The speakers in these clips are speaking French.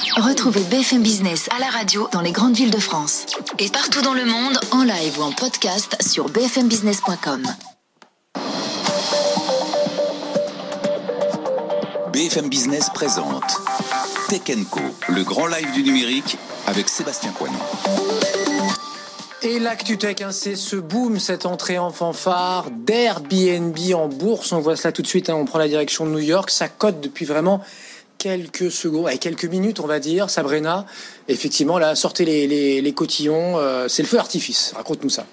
Retrouvez BFM Business à la radio dans les grandes villes de France et partout dans le monde en live ou en podcast sur bfmbusiness.com. BFM Business présente Tech Co, le grand live du numérique avec Sébastien Coignon. Et l'actu tech, hein, c'est ce boom, cette entrée en fanfare d'Airbnb en bourse. On voit cela tout de suite. hein, on prend la direction de New York. Ça cote depuis vraiment quelques secondes, ouais, quelques minutes, on va dire. Sabrina, effectivement, là, sortez les, les, les cotillons. euh, c'est le feu artifice. Raconte-nous ça.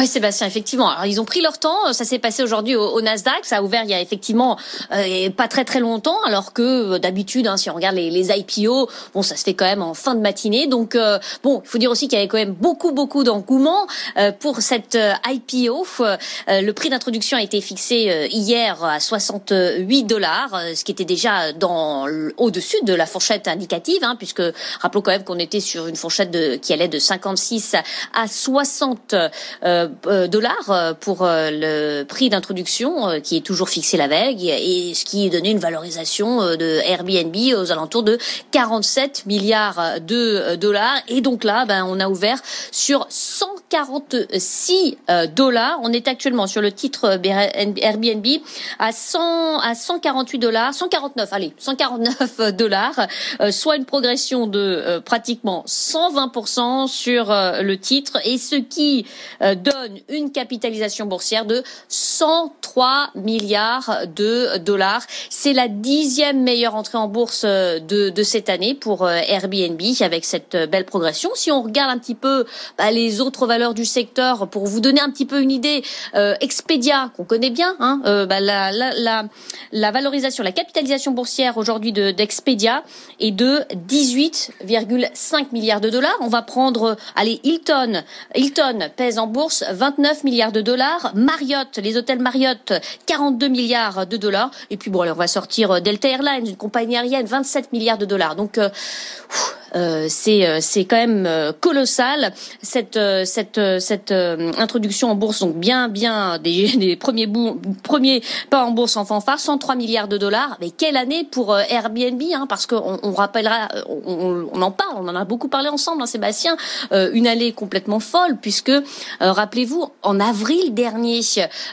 Ouais, Sébastien, effectivement. Alors, ils ont pris leur temps. Ça s'est passé aujourd'hui au, Nasdaq. Ça a ouvert il y a effectivement euh, pas très très longtemps, alors que euh, d'habitude, hein, si on regarde les, IPO, bon, ça se fait quand même en fin de matinée. Donc, euh, bon, il faut dire aussi qu'il y avait quand même beaucoup beaucoup d'engouement euh, pour cette euh, IPO. Le prix d'introduction a été fixé hier à 68 dollars, ce qui était déjà dans au-dessus de la fourchette indicative, hein, puisque rappelons quand même qu'on était sur une fourchette de, qui allait de 56 à 60 euh, euh, dollars euh, pour euh, le prix d'introduction euh, qui est toujours fixé la veille et ce qui donnait une valorisation euh, de Airbnb aux alentours de 47 milliards de euh, dollars. Et donc là ben on a ouvert sur 146 euh, dollars. On est actuellement sur le titre Airbnb à 100 à 148 dollars 149 allez 149 dollars euh, soit une progression de euh, pratiquement 120% sur euh, le titre. Et ce qui euh, une capitalisation boursière de 103 milliards de dollars. C'est la dixième meilleure entrée en bourse euh, de, de cette année pour euh, Airbnb avec cette euh, belle progression. Si on regarde un petit peu bah, les autres valeurs du secteur pour vous donner un petit peu une idée, euh, Expedia qu'on connaît bien, hein, bah, la, la, la, valorisation, la capitalisation boursière aujourd'hui de d'Expedia est de 18,5 milliards de dollars. On va prendre, allez, Hilton. Hilton pèse en bourse 29 milliards de dollars. Marriott, les hôtels Marriott, 42 milliards de dollars. Et puis bon, alors on va sortir euh, Delta Airlines, une compagnie aérienne, 27 milliards de dollars. Donc euh, c'est euh, c'est quand même euh, colossal cette euh, cette euh, cette euh, introduction en bourse. Donc bien bien des, des premiers bouts premiers pas en bourse en fanfare. 103 milliards de dollars. Mais quelle année pour euh, Airbnb hein, parce qu'on on rappellera euh, on, on en parle. On en a beaucoup parlé ensemble hein, Sébastien. Euh, une année complètement folle puisque euh, rappelez-vous en avril dernier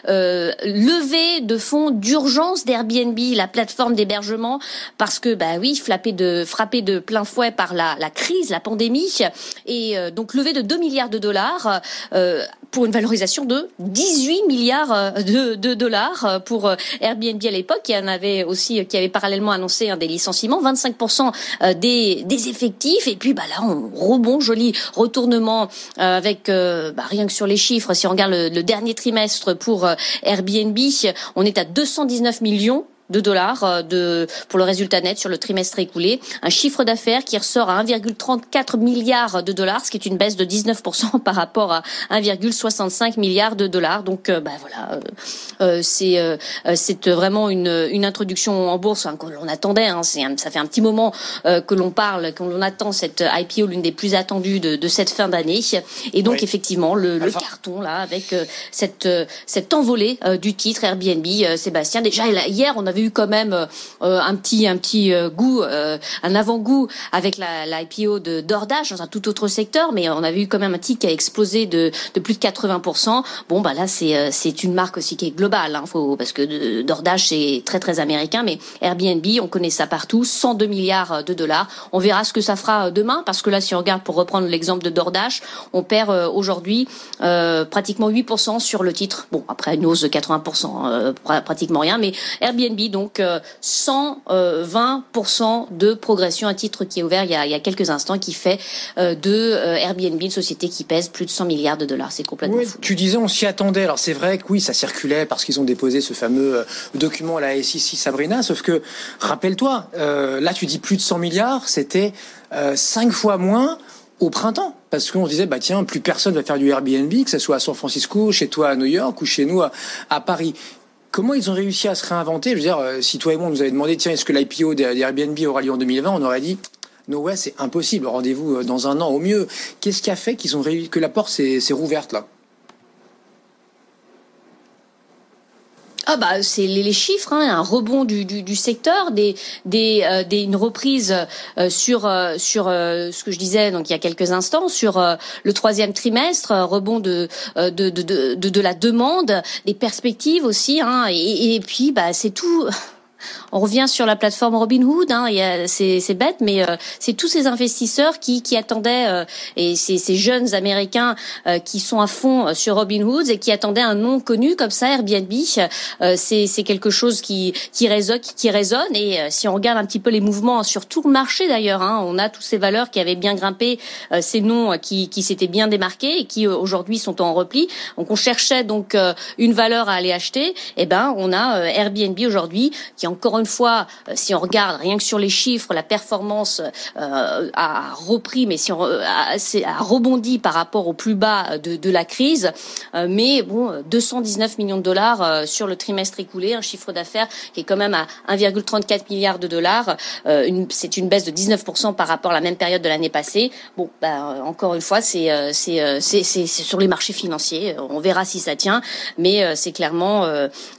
euh, levée de fonds d'urgence d'Airbnb la plateforme d'hébergement parce que bah oui frappé de frappé de plein fouet par la la, crise, la pandémie, et euh, donc levé de 2 milliards de dollars euh, pour une valorisation de 18 milliards euh, de, dollars pour Airbnb à l'époque, qui en avait aussi, qui avait parallèlement annoncé un des licenciements, 25% des, des effectifs, et puis bah là on rebond, joli retournement avec bah, rien que sur les chiffres, si on regarde le, dernier trimestre pour Airbnb, on est à 219 millions de dollars euh, de pour le résultat net sur le trimestre écoulé, un chiffre d'affaires qui ressort à 1,34 milliard de dollars, ce qui est une baisse de 19% par rapport à 1,65 milliard de dollars. Donc euh, bah voilà, euh, euh, c'est euh, c'est vraiment une une introduction en bourse hein, que l'on attendait. Hein, c'est ça fait un petit moment euh, que l'on parle, que l'on attend cette IPO, l'une des plus attendues de, de cette fin d'année. Et donc Oui. effectivement le, le carton là avec euh, cette euh, cette envolée euh, du titre Airbnb. euh, Sébastien, déjà hier on avait avait eu quand même un petit un petit goût, un avant-goût avec la, l'IPO de DoorDash dans un tout autre secteur, mais on avait eu quand même un titre qui a explosé de, de plus de 80%. Bon, bah là, c'est c'est une marque aussi qui est globale, hein, faut, parce que DoorDash c'est très très américain, mais Airbnb, on connaît ça partout, 102 milliards de dollars. On verra ce que ça fera demain, parce que là, si on regarde, pour reprendre l'exemple de DoorDash, on perd aujourd'hui pratiquement 8% sur le titre. Bon, après une hausse de 80%, pratiquement rien, mais Airbnb, donc 120% de progression, un titre qui est ouvert il y a, il y a quelques instants, qui fait de Airbnb une société qui pèse plus de 100 milliards de dollars. C'est complètement fou. Tu disais, on s'y attendait. Alors c'est vrai que oui, ça circulait parce qu'ils ont déposé ce fameux document à la SEC Sabrina, sauf que rappelle-toi, là tu dis plus de 100 milliards, c'était cinq fois moins au printemps. Parce qu'on se disait, bah tiens, plus personne va faire du Airbnb, que ce soit à San Francisco, chez toi à New York ou chez nous à, Paris. Comment ils ont réussi à se réinventer? Je veux dire, si toi et moi, on nous avait demandé, tiens, est-ce que l'IPO d'Airbnb aura lieu en 2020 On aurait dit, no way, c'est impossible. Rendez-vous dans un an au mieux. Qu'est-ce qui a fait qu'ils ont réussi, que la porte s'est rouverte là? Ah bah c'est les, chiffres, hein, un rebond du, du, secteur, des, des, euh, des, une reprise euh, sur euh, sur ce que je disais donc il y a quelques instants sur le troisième trimestre, rebond de de, de, de, de, la demande, des perspectives aussi, hein, et, et puis bah c'est tout on revient sur la plateforme Robinhood. Hein, c'est bête, mais euh, c'est tous ces investisseurs qui, qui attendaient euh, et ces, ces, jeunes Américains euh, qui sont à fond sur Robinhood et qui attendaient un nom connu comme ça, Airbnb. c'est quelque chose qui qui résonne, qui résonne. Et si on regarde un petit peu les mouvements sur tout le marché d'ailleurs, hein, on a toutes ces valeurs qui avaient bien grimpé, ces noms qui, qui s'étaient bien démarqués et qui aujourd'hui sont en repli. Donc on cherchait donc une valeur à aller acheter. Et eh ben on a Airbnb aujourd'hui qui encore une fois, euh, si on regarde rien que sur les chiffres, la performance euh, a repris, mais si on a, a, rebondi par rapport au plus bas de, de la crise. Euh, mais bon, 219 millions de dollars sur le trimestre écoulé, un chiffre d'affaires qui est quand même à 1,34 milliards de dollars. c'est une baisse de 19% par rapport à la même période de l'année passée. Bon, bah, encore une fois, c'est c'est c'est sur les marchés financiers. On verra si ça tient, mais c'est clairement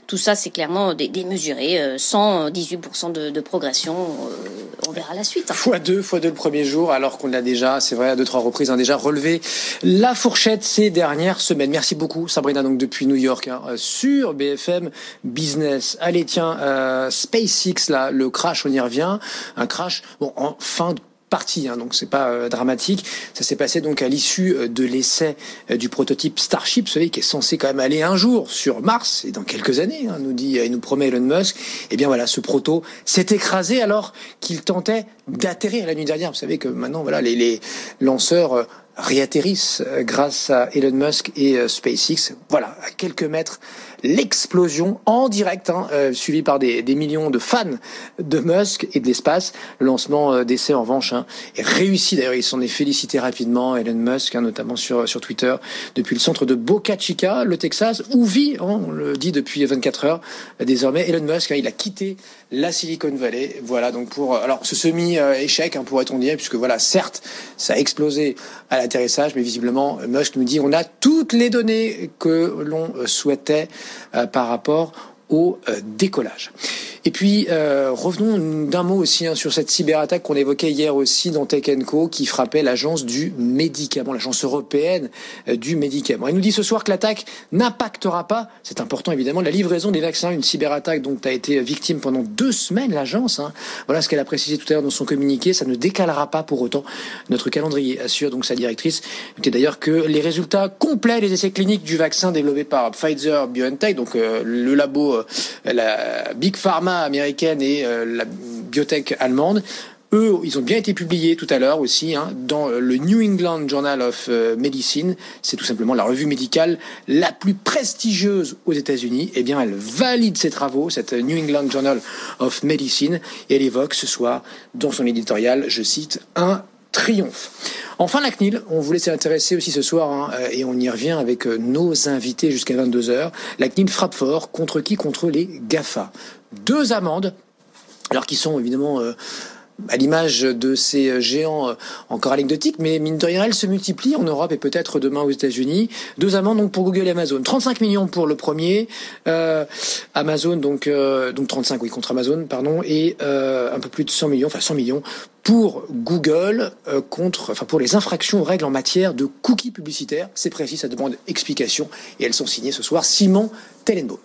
tout ça, c'est clairement démesuré, sans 18% de, progression. Euh, on verra la suite. Fois deux, fois deux le premier jour, alors qu'on a déjà, c'est vrai, à deux trois reprises, a déjà relevé la fourchette ces dernières semaines. Merci beaucoup, Sabrina, donc depuis New York, hein, euh, sur BFM Business. Allez, tiens, euh, SpaceX, là, le crash, on y revient. Un crash, bon, en fin de partie, hein, donc c'est pas euh, dramatique. Ça s'est passé donc à l'issue euh, de l'essai euh, du prototype Starship, vous savez, qui est censé quand même aller un jour sur Mars et dans quelques années, hein, nous dit et nous promet Elon Musk. Et eh bien voilà, ce proto s'est écrasé alors qu'il tentait d'atterrir la nuit dernière. Vous savez que maintenant voilà les, les lanceurs réatterrissent grâce à Elon Musk et SpaceX. Voilà, à quelques mètres l'explosion en direct, hein, euh, suivi par des, des, millions de fans de Musk et de l'espace. Le lancement euh, d'essai, en revanche, hein, est réussi. D'ailleurs, il s'en est félicité rapidement, Elon Musk, hein, notamment sur, sur Twitter, depuis le centre de Boca Chica, le Texas, où vit, hein, on le dit depuis 24 heures, désormais, Elon Musk. Hein, il a quitté la Silicon Valley. Voilà, donc pour alors ce semi-échec, hein, pourrait-on dire, puisque voilà, certes, ça a explosé à l'atterrissage, mais visiblement, Musk nous dit on a toutes les données que l'on souhaitait euh, par rapport au euh, décollage. Et puis, euh, revenons d'un mot aussi hein, sur cette cyberattaque qu'on évoquait hier aussi dans Tech Co, qui frappait l'agence du médicament, l'agence européenne euh, du médicament. Il nous dit ce soir que l'attaque n'impactera pas, c'est important évidemment, la livraison des vaccins, une cyberattaque dont a été victime pendant deux semaines l'agence. Hein. Voilà ce qu'elle a précisé tout à l'heure dans son communiqué, ça ne décalera pas pour autant notre calendrier, assure donc sa directrice. Notez d'ailleurs que les résultats complets des essais cliniques du vaccin développé par Pfizer BioNTech, donc euh, le labo, la Big Pharma, américaine et euh, la biotech allemande. Eux, ils ont bien été publiés tout à l'heure aussi hein, dans le New England Journal of euh, Medicine. C'est tout simplement la revue médicale la plus prestigieuse aux États-Unis. Eh bien, elle valide ses travaux, cette New England Journal of Medicine, et elle évoque ce soir dans son éditorial, je cite, un triomphe. Enfin, la CNIL, on voulait s'intéresser aussi ce soir, hein, euh, et on y revient avec nos invités jusqu'à 22h. La CNIL frappe fort contre qui? Contre les GAFA deux amendes, alors qui sont évidemment euh, à l'image de ces géants encore anecdotiques, mais mine de rien, elles se multiplient en Europe et peut-être demain aux États-Unis. Deux amendes donc pour Google et Amazon. 35 millions pour le premier, euh, Amazon donc euh, donc 35 oui contre Amazon pardon et euh, un peu plus de 100 millions, enfin 100 millions pour Google contre, enfin pour les infractions aux règles en matière de cookies publicitaires. C'est précis, ça demande explication et elles sont signées ce soir. Simon Tellenbaum.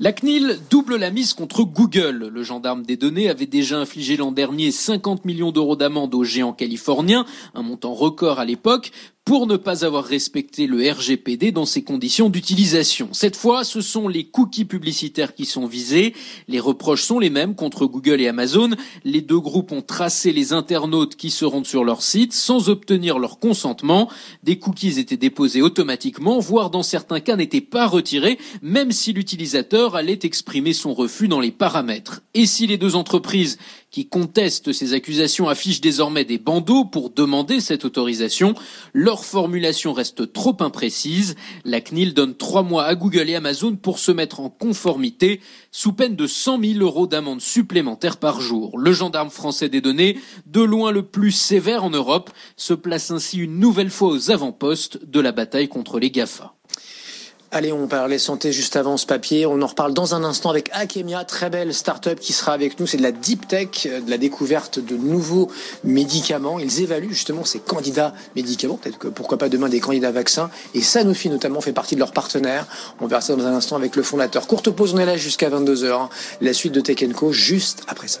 La CNIL double la mise contre Google. Le gendarme des données avait déjà infligé l'an dernier 50 millions d'euros d'amende aux géants californiens, un montant record à l'époque, pour ne pas avoir respecté le RGPD dans ses conditions d'utilisation. Cette fois, ce sont les cookies publicitaires qui sont visés. Les reproches sont les mêmes contre Google et Amazon. Les deux groupes ont tracé les internautes qui se rendent sur leur site sans obtenir leur consentement. Des cookies étaient déposés automatiquement, voire dans certains cas n'étaient pas retirés, même si l'utilisateur allait exprimer son refus dans les paramètres. Et si les deux entreprises qui contestent ces accusations affichent désormais des bandeaux pour demander cette autorisation. Leur formulation reste trop imprécise. La CNIL donne trois mois à Google et Amazon pour se mettre en conformité sous peine de 100 000 euros d'amende supplémentaire par jour. Le gendarme français des données, de loin le plus sévère en Europe, se place ainsi une nouvelle fois aux avant-postes de la bataille contre les GAFA. Allez, on parlait santé juste avant ce papier. On en reparle dans un instant avec Akemia, très belle start-up qui sera avec nous. C'est de la deep tech, euh, de la découverte de nouveaux médicaments. Ils évaluent justement ces candidats médicaments, peut-être que pourquoi pas demain des candidats vaccins. Et Sanofi notamment fait partie de leurs partenaires. On verra ça dans un instant avec le fondateur. Courte pause, on est là jusqu'à 22h. La suite de Tech Co juste après ça.